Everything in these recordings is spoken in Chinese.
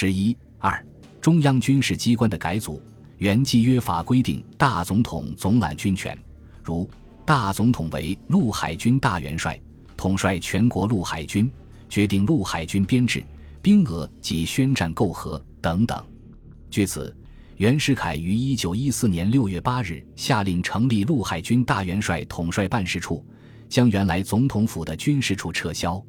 十一二，中央军事机关的改组。原纪约法规定，大总统总揽军权，如大总统为陆海军大元帅，统帅全国陆海军，决定陆海军编制、兵额及宣战媾和等等。据此，袁世凯于一九一四年六月八日下令成立陆海军大元帅统帅办事处，将原来总统府的军事处撤销。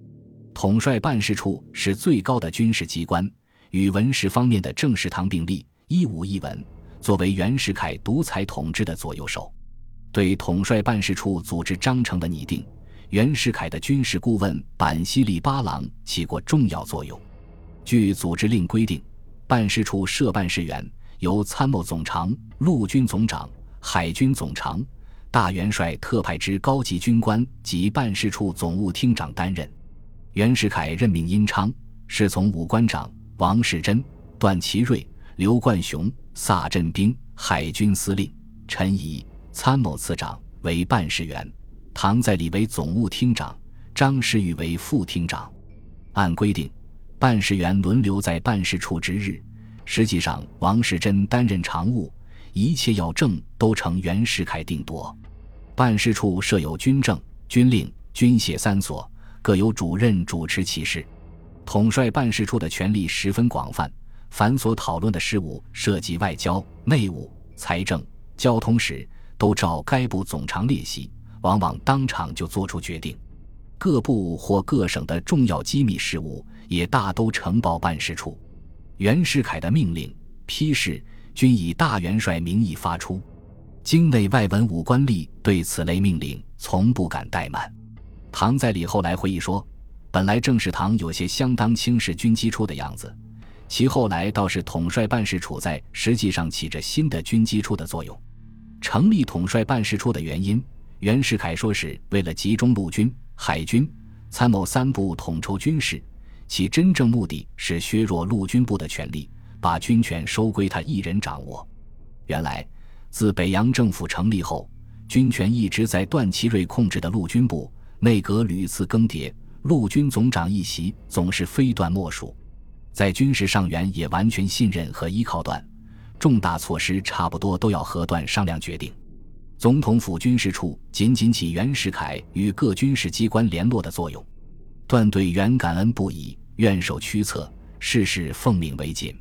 统帅办事处是最高的军事机关，与文史方面的政事堂并立，一武一文。作为袁世凯独裁统治的左右手，对统帅办事处组织章程的拟定，袁世凯的军事顾问板西利八郎起过重要作用。据组织令规定，办事处设办事员，由参谋总长、陆军总长、海军总长、大元帅特派之高级军官及办事处总务厅长担任。袁世凯任命殷昌、侍从武官长王世贞、段祺瑞。刘冠雄、萨镇兵海军司令陈仪参谋次长为办事员，唐在礼为总务厅长，张世玉为副厅长。按规定，办事员轮流在办事处值日。实际上，王世贞担任常务，一切要政都呈袁世凯定夺。办事处设有军政、军令、军械三所，各有主任主持其事。统帅办事处的权力十分广泛。凡所讨论的事务，涉及外交、内务、财政、交通时，都照该部总长列席，往往当场就作出决定。各部或各省的重要机密事务，也大都呈报办事处。袁世凯的命令、批示均以大元帅名义发出，京内外文武官吏对此类命令从不敢怠慢。唐在礼后来回忆说：“本来正事堂有些相当轻视军机处的样子。”其后来倒是统帅办事处在实际上起着新的军机处的作用。成立统帅办事处的原因，袁世凯说是为了集中陆军、海军、参谋三部统筹军事，其真正目的是削弱陆军部的权力，把军权收归他一人掌握。原来，自北洋政府成立后，军权一直在段祺瑞控制的陆军部，内阁屡次更迭，陆军总长一席总是非段莫属。在军事上，元也完全信任和依靠段，重大措施差不多都要和段商量决定。总统府军事处仅仅起袁世凯与各军事机关联络的作用。段对袁感恩不已，愿受驱策，事事奉命为谨。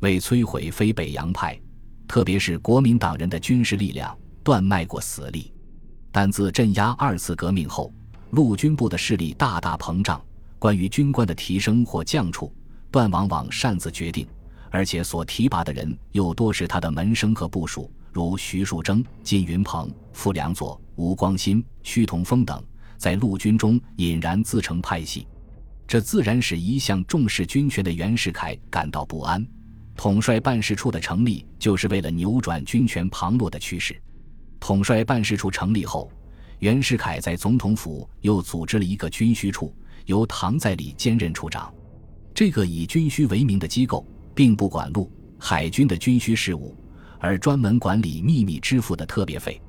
为摧毁非北洋派，特别是国民党人的军事力量，段卖过死力。但自镇压二次革命后，陆军部的势力大大膨胀，关于军官的提升或降处。段往往擅自决定，而且所提拔的人又多是他的门生和部属，如徐树铮、金云鹏、傅良佐、吴光新、屈同峰等，在陆军中隐然自成派系。这自然使一向重视军权的袁世凯感到不安。统帅办事处的成立，就是为了扭转军权旁落的趋势。统帅办事处成立后，袁世凯在总统府又组织了一个军需处，由唐在礼兼任处长。这个以军需为名的机构，并不管陆海军的军需事务，而专门管理秘密支付的特别费。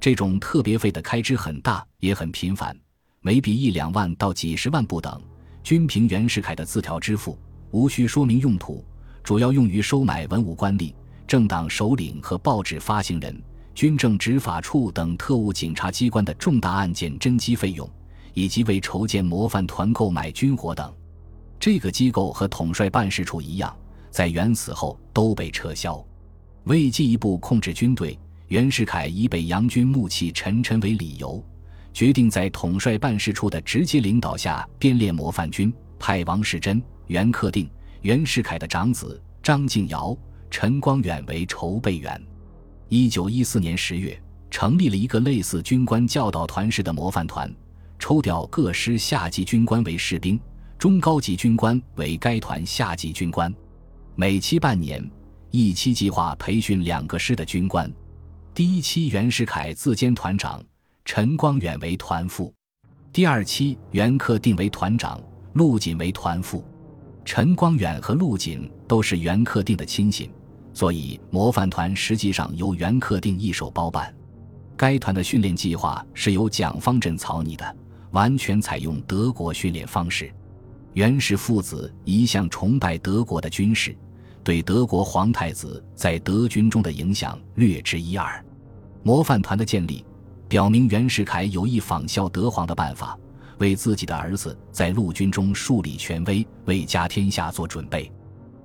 这种特别费的开支很大，也很频繁，每笔一两万到几十万不等，均凭袁世凯的字条支付，无需说明用途，主要用于收买文武官吏、政党首领和报纸发行人、军政执法处等特务警察机关的重大案件侦缉费用，以及为筹建模范团、购买军火等。这个机构和统帅办事处一样，在袁死后都被撤销。为进一步控制军队，袁世凯以北洋军暮气沉沉为理由，决定在统帅办事处的直接领导下编列模范军，派王世贞、袁克定、袁世凯的长子张敬尧、陈光远为筹备员。一九一四年十月，成立了一个类似军官教导团式的模范团，抽调各师下级军官为士兵。中高级军官为该团下级军官，每期半年，一期计划培训两个师的军官。第一期袁世凯自兼团长，陈光远为团副；第二期袁克定为团长，陆锦为团副。陈光远和陆锦都是袁克定的亲信，所以模范团实际上由袁克定一手包办。该团的训练计划是由蒋方震草拟的，完全采用德国训练方式。袁氏父子一向崇拜德国的军事，对德国皇太子在德军中的影响略知一二。模范团的建立，表明袁世凯有意仿效德皇的办法，为自己的儿子在陆军中树立权威，为家天下做准备。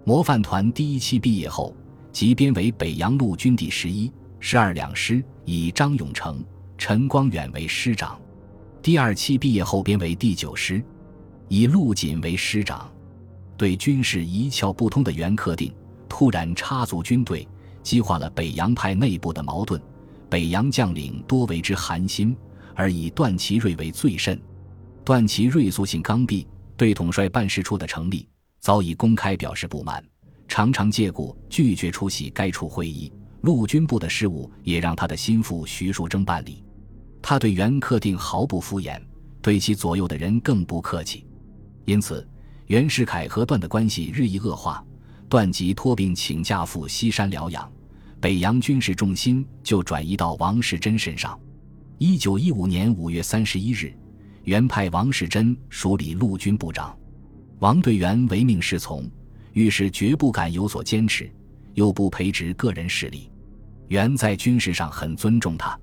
模范团第一期毕业后，即编为北洋陆军第十一、十二两师，以张永成、陈光远为师长；第二期毕业后编为第九师。以陆锦为师长，对军事一窍不通的袁克定突然插足军队，激化了北洋派内部的矛盾。北洋将领多为之寒心，而以段祺瑞为最甚。段祺瑞素性刚愎，对统帅办事处的成立早已公开表示不满，常常借故拒绝出席该处会议。陆军部的事务也让他的心腹徐树铮办理。他对袁克定毫不敷衍，对其左右的人更不客气。因此，袁世凯和段的关系日益恶化，段即托病请假赴西山疗养，北洋军事重心就转移到王士贞身上。一九一五年五月三十一日，袁派王士贞署理陆军部长，王对袁唯命是从，遇事绝不敢有所坚持，又不培植个人势力。袁在军事上很尊重他，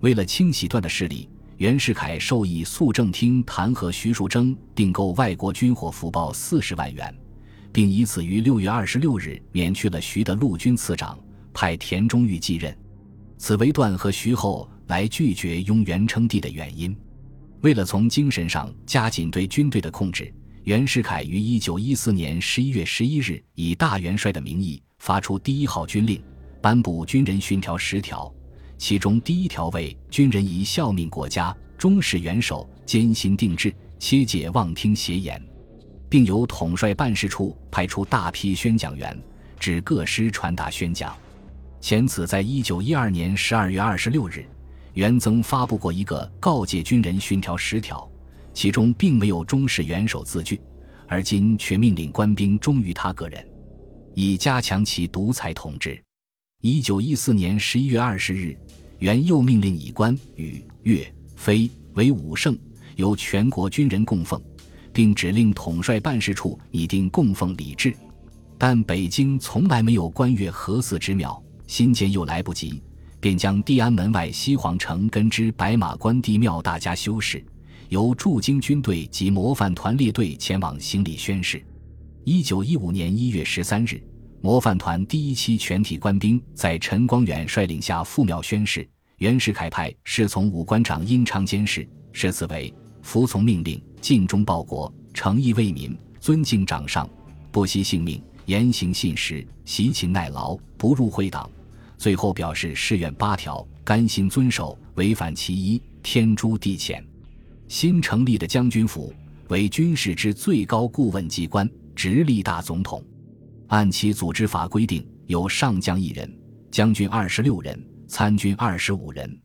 为了清洗段的势力。袁世凯授意肃政厅弹劾徐树铮订购外国军火福报四十万元，并以此于六月二十六日免去了徐的陆军次长，派田中玉继任。此为段和徐后来拒绝拥元称帝的原因。为了从精神上加紧对军队的控制，袁世凯于一九一四年十一月十一日以大元帅的名义发出第一号军令，颁布军人训条十条。其中第一条为军人宜效命国家，忠实元首，坚心定志，切戒妄听邪言，并由统帅办事处派出大批宣讲员至各师传达宣讲。前此在一九一二年十二月二十六日，袁曾发布过一个告诫军人训条十条，其中并没有忠实元首字据，而今却命令官兵忠于他个人，以加强其独裁统治。一九一四年十一月二十日。元又命令以官、羽、岳、飞为武圣，由全国军人供奉，并指令统帅办事处拟定供奉礼制。但北京从来没有官岳合祀之庙，新建又来不及，便将地安门外西皇城根之白马关帝庙大加修饰，由驻京军队及模范团列队前往行礼宣誓。一九一五年一月十三日。模范团第一期全体官兵在陈光远率领下赴庙宣誓。袁世凯派侍从武官长殷昌监视，誓词为：服从命令，尽忠报国，诚意为民，尊敬长上，不惜性命，言行信实，习勤耐劳，不入会党。最后表示誓愿八条，甘心遵守，违反其一，天诛地谴。新成立的将军府为军事之最高顾问机关，直隶大总统。按其组织法规定，有上将一人，将军二十六人，参军二十五人。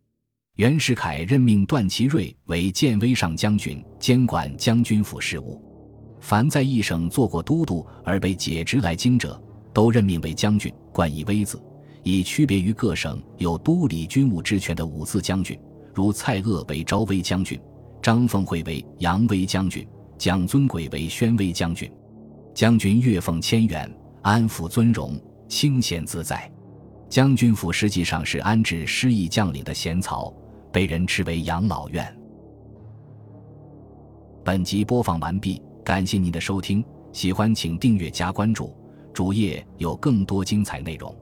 袁世凯任命段祺瑞为建威上将军，监管将军府事务。凡在一省做过都督而被解职来京者，都任命为将军，冠以威字，以区别于各省有督理军务之权的五字将军，如蔡锷为昭威将军，张凤会为扬威将军，蒋尊贵为宣威将军。将军月俸千元。安抚尊荣，清闲自在。将军府实际上是安置失意将领的闲草，被人称为养老院。本集播放完毕，感谢您的收听，喜欢请订阅加关注，主页有更多精彩内容。